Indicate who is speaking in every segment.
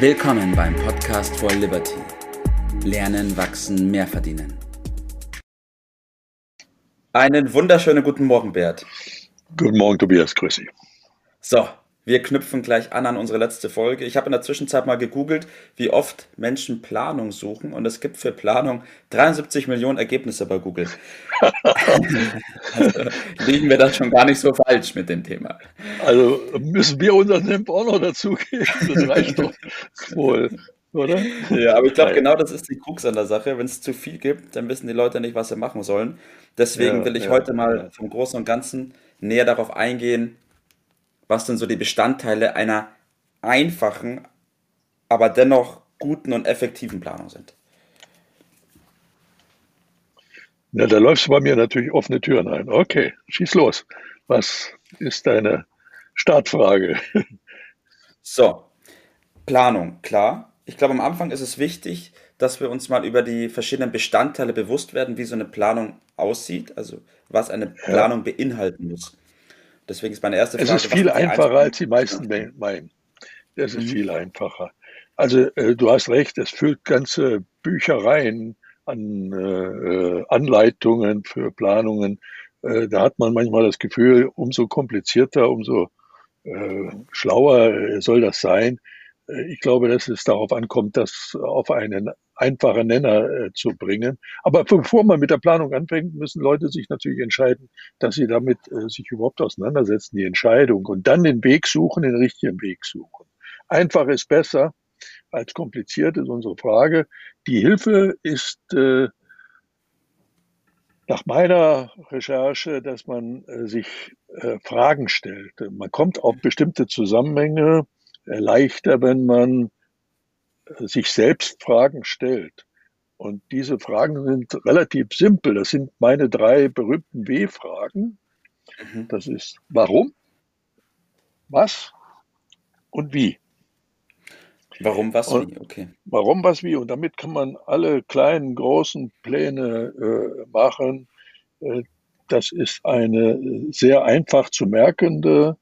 Speaker 1: Willkommen beim Podcast for Liberty. Lernen, wachsen, mehr verdienen. Einen wunderschönen guten Morgen, Bert.
Speaker 2: Guten Morgen, Tobias. Grüß Sie.
Speaker 1: So, wir knüpfen gleich an an unsere letzte Folge. Ich habe in der Zwischenzeit mal gegoogelt, wie oft Menschen Planung suchen und es gibt für Planung 73 Millionen Ergebnisse bei Google. also, liegen wir da schon gar nicht so falsch mit dem Thema.
Speaker 2: Also müssen wir unseren Senf auch noch dazugeben. Das reicht doch wohl. Oder?
Speaker 1: Ja, aber ich glaube, genau das ist die Krux an der Sache. Wenn es zu viel gibt, dann wissen die Leute nicht, was sie machen sollen. Deswegen ja, will ich ja, heute mal ja. vom Großen und Ganzen näher darauf eingehen, was denn so die Bestandteile einer einfachen, aber dennoch guten und effektiven Planung sind.
Speaker 2: Ja, da läufst du bei mir natürlich offene Türen ein. Okay, schieß los. Was ist deine Startfrage?
Speaker 1: So, Planung, klar. Ich glaube, am Anfang ist es wichtig, dass wir uns mal über die verschiedenen Bestandteile bewusst werden, wie so eine Planung aussieht, also was eine Planung ja. beinhalten muss. Deswegen ist meine erste
Speaker 2: Frage. Es ist viel einfacher, als die meisten meinen. Es ist mhm. viel einfacher. Also äh, du hast recht, es füllt ganze Büchereien an äh, Anleitungen für Planungen. Äh, da hat man manchmal das Gefühl, umso komplizierter, umso äh, schlauer soll das sein. Äh, ich glaube, dass es darauf ankommt, das auf einen einfachen Nenner äh, zu bringen. Aber bevor man mit der Planung anfängt, müssen Leute sich natürlich entscheiden, dass sie damit äh, sich überhaupt auseinandersetzen, die Entscheidung und dann den Weg suchen, den richtigen Weg suchen. Einfach ist besser als kompliziert, ist unsere Frage. Die Hilfe ist nach meiner Recherche, dass man sich Fragen stellt. Man kommt auf bestimmte Zusammenhänge leichter, wenn man sich selbst Fragen stellt. Und diese Fragen sind relativ simpel. Das sind meine drei berühmten W-Fragen. Mhm. Das ist warum, was und wie.
Speaker 1: Warum, was, und wie, okay.
Speaker 2: Warum, was, wie. Und damit kann man alle kleinen, großen Pläne äh, machen. Äh, das ist eine sehr einfach zu merkende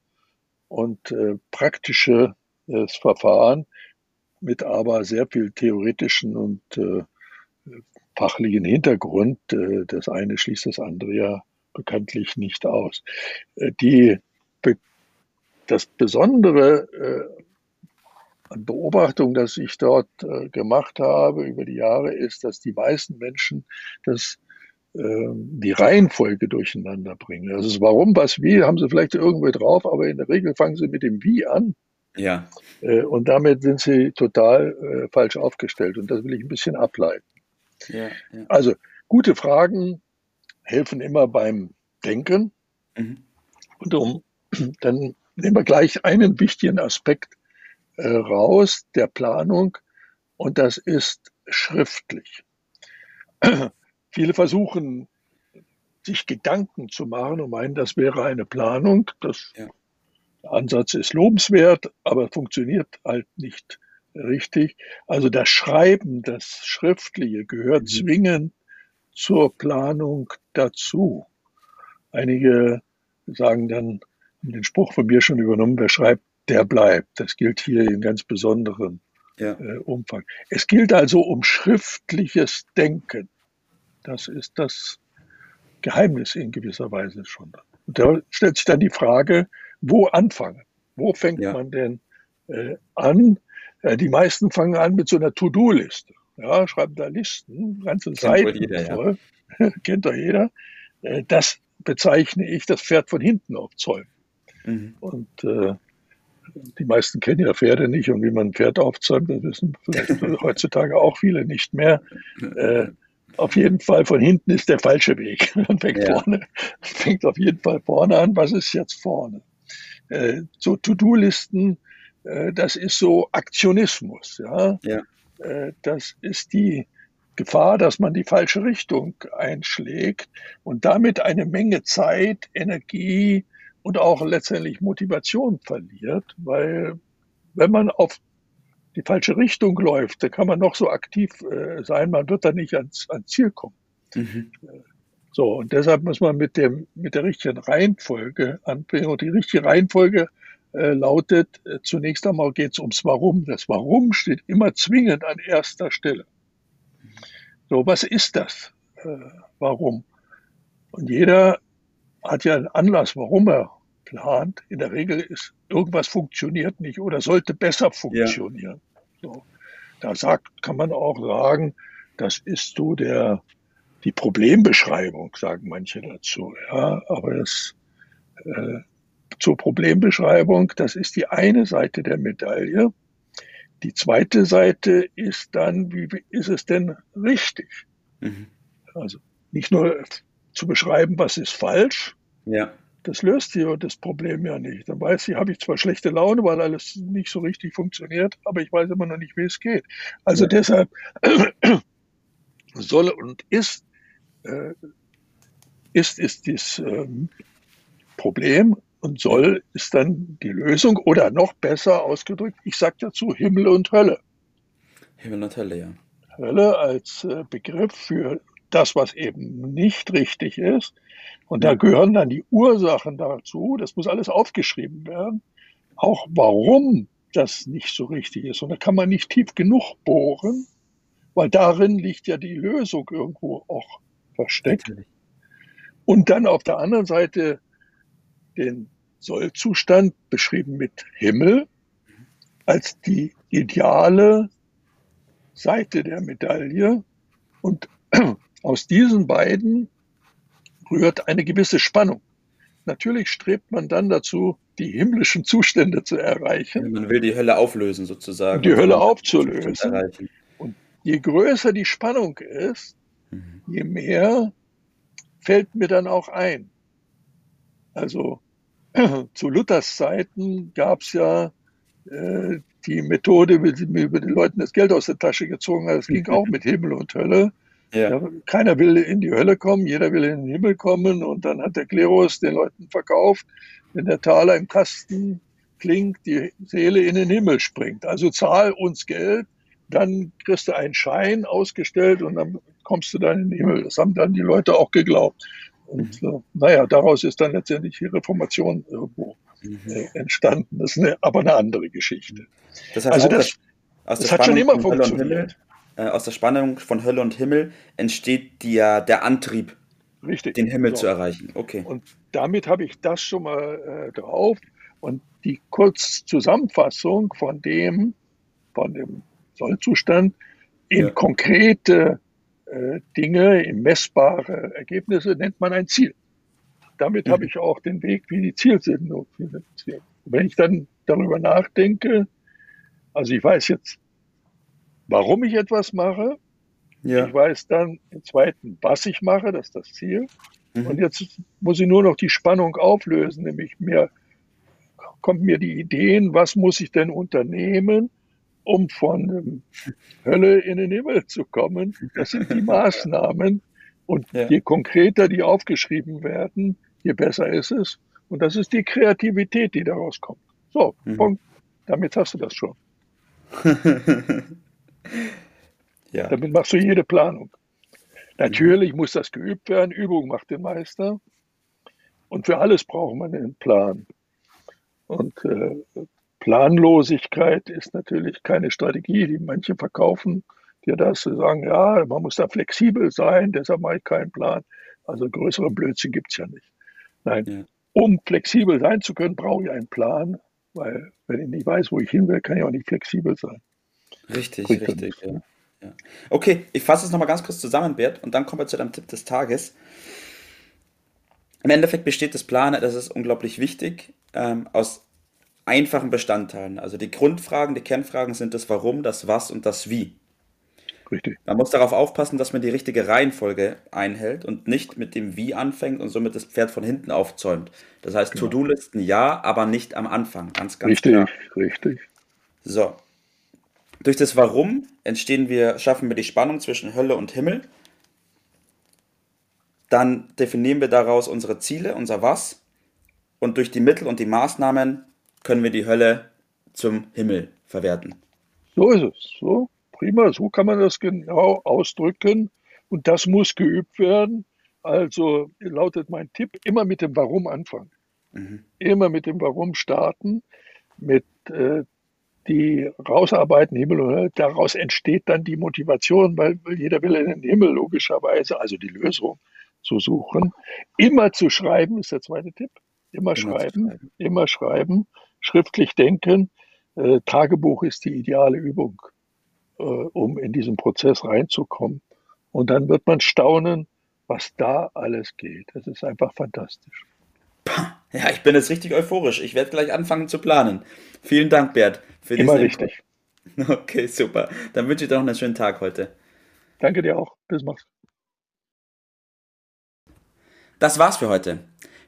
Speaker 2: und äh, praktische äh, Verfahren mit aber sehr viel theoretischen und äh, fachlichen Hintergrund. Äh, das eine schließt das andere ja bekanntlich nicht aus. Äh, die, das Besondere äh, an Beobachtung, das ich dort äh, gemacht habe über die Jahre, ist, dass die meisten Menschen das ähm, die Reihenfolge durcheinander bringen. Also warum, was, wie, haben sie vielleicht irgendwie drauf, aber in der Regel fangen sie mit dem Wie an
Speaker 1: ja.
Speaker 2: Äh, und damit sind sie total äh, falsch aufgestellt. Und das will ich ein bisschen ableiten. Ja, ja. Also gute Fragen helfen immer beim Denken. Mhm. Und um, dann nehmen wir gleich einen wichtigen Aspekt äh, raus der Planung. Und das ist schriftlich. Viele versuchen, sich Gedanken zu machen und meinen, das wäre eine Planung. Das ja. Der Ansatz ist lobenswert, aber funktioniert halt nicht richtig. Also das Schreiben, das Schriftliche gehört mhm. zwingend zur Planung dazu. Einige sagen dann, haben den Spruch von mir schon übernommen, wer schreibt, der bleibt. Das gilt hier in ganz besonderem ja. äh, Umfang. Es gilt also um schriftliches Denken. Das ist das Geheimnis in gewisser Weise schon. Und da stellt sich dann die Frage, wo anfangen? Wo fängt ja. man denn äh, an? Äh, die meisten fangen an mit so einer To-Do-Liste. Ja, schreiben da Listen, ganze Kennt Seiten jeder, voll. Ja. Kennt doch jeder. Äh, das bezeichne ich das Pferd von hinten aufzäumen. Mhm. Und äh, die meisten kennen ja Pferde nicht und wie man ein Pferd aufzäumt, das wissen vielleicht heutzutage auch viele nicht mehr. Äh, auf jeden Fall von hinten ist der falsche Weg. Man fängt ja. vorne, fängt auf jeden Fall vorne an. Was ist jetzt vorne? Äh, so To-Do-Listen, äh, das ist so Aktionismus. Ja? ja. Äh, das ist die Gefahr, dass man die falsche Richtung einschlägt und damit eine Menge Zeit, Energie und auch letztendlich Motivation verliert, weil wenn man auf die falsche Richtung läuft, dann kann man noch so aktiv äh, sein, man wird da nicht ans, ans Ziel kommen. Mhm. So, und deshalb muss man mit, dem, mit der richtigen Reihenfolge anfangen. Und die richtige Reihenfolge äh, lautet, äh, zunächst einmal geht es ums Warum. Das Warum steht immer zwingend an erster Stelle. So, was ist das? Äh, warum? Und jeder hat ja einen Anlass, warum er plant. In der Regel ist irgendwas funktioniert nicht oder sollte besser funktionieren. Ja. So. Da sagt, kann man auch sagen, das ist so der, die Problembeschreibung, sagen manche dazu. Ja, aber das, äh, zur Problembeschreibung, das ist die eine Seite der Medaille. Die zweite Seite ist dann, wie ist es denn richtig? Mhm. Also nicht nur zu beschreiben, was ist falsch, ja. das löst hier das Problem ja nicht. Dann weiß ich, habe ich zwar schlechte Laune, weil alles nicht so richtig funktioniert, aber ich weiß immer noch nicht, wie es geht. Also ja. deshalb soll und ist, äh, ist, ist dieses ähm, Problem und soll ist dann die Lösung oder noch besser ausgedrückt, ich sage dazu Himmel und Hölle.
Speaker 1: Himmel und Hölle, ja.
Speaker 2: Hölle als äh, Begriff für das, was eben nicht richtig ist. Und da gehören dann die Ursachen dazu. Das muss alles aufgeschrieben werden. Auch warum das nicht so richtig ist. Und da kann man nicht tief genug bohren, weil darin liegt ja die Lösung irgendwo auch versteckt. Natürlich. Und dann auf der anderen Seite den Sollzustand beschrieben mit Himmel als die ideale Seite der Medaille. Und aus diesen beiden rührt eine gewisse Spannung. Natürlich strebt man dann dazu, die himmlischen Zustände zu erreichen.
Speaker 1: Man will die Hölle auflösen, sozusagen.
Speaker 2: Die Hölle aufzulösen. Und je größer die Spannung ist. Je mehr fällt mir dann auch ein. Also zu Luthers Zeiten gab es ja äh, die Methode, wie man über den Leuten das Geld aus der Tasche gezogen hat. Das ging auch mit Himmel und Hölle. Ja. Ja, keiner will in die Hölle kommen, jeder will in den Himmel kommen. Und dann hat der Klerus den Leuten verkauft, wenn der Taler im Kasten klingt, die Seele in den Himmel springt. Also zahl uns Geld, dann kriegst du einen Schein ausgestellt und dann kommst du dann in den Himmel. Das haben dann die Leute auch geglaubt. Und mhm. äh, naja, daraus ist dann letztendlich die Reformation irgendwo mhm. äh, entstanden. Das ist eine, aber eine andere Geschichte.
Speaker 1: Das heißt also das, das, das hat schon immer funktioniert. Himmel, äh, aus der Spannung von Hölle und Himmel entsteht die, der Antrieb, Richtig. den Himmel so. zu erreichen. Okay.
Speaker 2: Und damit habe ich das schon mal äh, drauf. Und die Kurzzusammenfassung von dem, von dem Sollzustand in ja. konkrete äh, Dinge, in messbare Ergebnisse nennt man ein Ziel. Damit mhm. habe ich auch den Weg, wie die Zielsinnung finanziert. Wenn ich dann darüber nachdenke, also ich weiß jetzt, warum ich etwas mache. Ja. Ich weiß dann im zweiten, was ich mache, das ist das Ziel. Mhm. Und jetzt muss ich nur noch die Spannung auflösen, nämlich mir kommt mir die Ideen, was muss ich denn unternehmen, um von Hölle in den Himmel zu kommen. Das sind die Maßnahmen. Und ja. je konkreter die aufgeschrieben werden, je besser ist es. Und das ist die Kreativität, die daraus kommt. So, mhm. Punkt. Damit hast du das schon. ja. Damit machst du jede Planung. Natürlich mhm. muss das geübt werden. Übung macht den Meister. Und für alles braucht man einen Plan. Und äh, Planlosigkeit ist natürlich keine Strategie, die manche verkaufen dir das, sagen, ja, man muss da flexibel sein, deshalb mache ich keinen Plan. Also größere Blödsinn gibt es ja nicht. Nein, ja. um flexibel sein zu können, brauche ich einen Plan, weil wenn ich nicht weiß, wo ich hin will, kann ich auch nicht flexibel sein.
Speaker 1: Richtig, Bringt richtig. Ja. Ja. Okay, ich fasse es nochmal ganz kurz zusammen, Bert, und dann kommen wir zu deinem Tipp des Tages. Im Endeffekt besteht das Planen, das ist unglaublich wichtig, ähm, aus einfachen Bestandteilen. Also die Grundfragen, die Kernfragen sind das Warum, das Was und das Wie. Richtig. Man muss darauf aufpassen, dass man die richtige Reihenfolge einhält und nicht mit dem Wie anfängt und somit das Pferd von hinten aufzäumt. Das heißt, genau. To-Do-Listen ja, aber nicht am Anfang. Ganz, ganz
Speaker 2: richtig, klar. Richtig.
Speaker 1: So. Durch das Warum entstehen wir, schaffen wir die Spannung zwischen Hölle und Himmel. Dann definieren wir daraus unsere Ziele, unser Was. Und durch die Mittel und die Maßnahmen können wir die Hölle zum Himmel verwerten.
Speaker 2: So ist es. So, prima. So kann man das genau ausdrücken. Und das muss geübt werden. Also lautet mein Tipp, immer mit dem Warum anfangen. Mhm. Immer mit dem Warum starten. mit äh, die rausarbeiten, Himmel und Hölle, daraus entsteht dann die Motivation, weil, jeder will in den Himmel logischerweise, also die Lösung zu suchen. Immer zu schreiben ist der zweite Tipp. Immer, immer schreiben, schreiben, immer schreiben, schriftlich denken. Äh, Tagebuch ist die ideale Übung, äh, um in diesen Prozess reinzukommen. Und dann wird man staunen, was da alles geht. Das ist einfach fantastisch.
Speaker 1: Ja, ich bin jetzt richtig euphorisch. Ich werde gleich anfangen zu planen. Vielen Dank, Bert.
Speaker 2: Für Immer richtig.
Speaker 1: Okay, super. Dann wünsche ich dir noch einen schönen Tag heute.
Speaker 2: Danke dir auch. Bis mach's.
Speaker 1: Das war's für heute.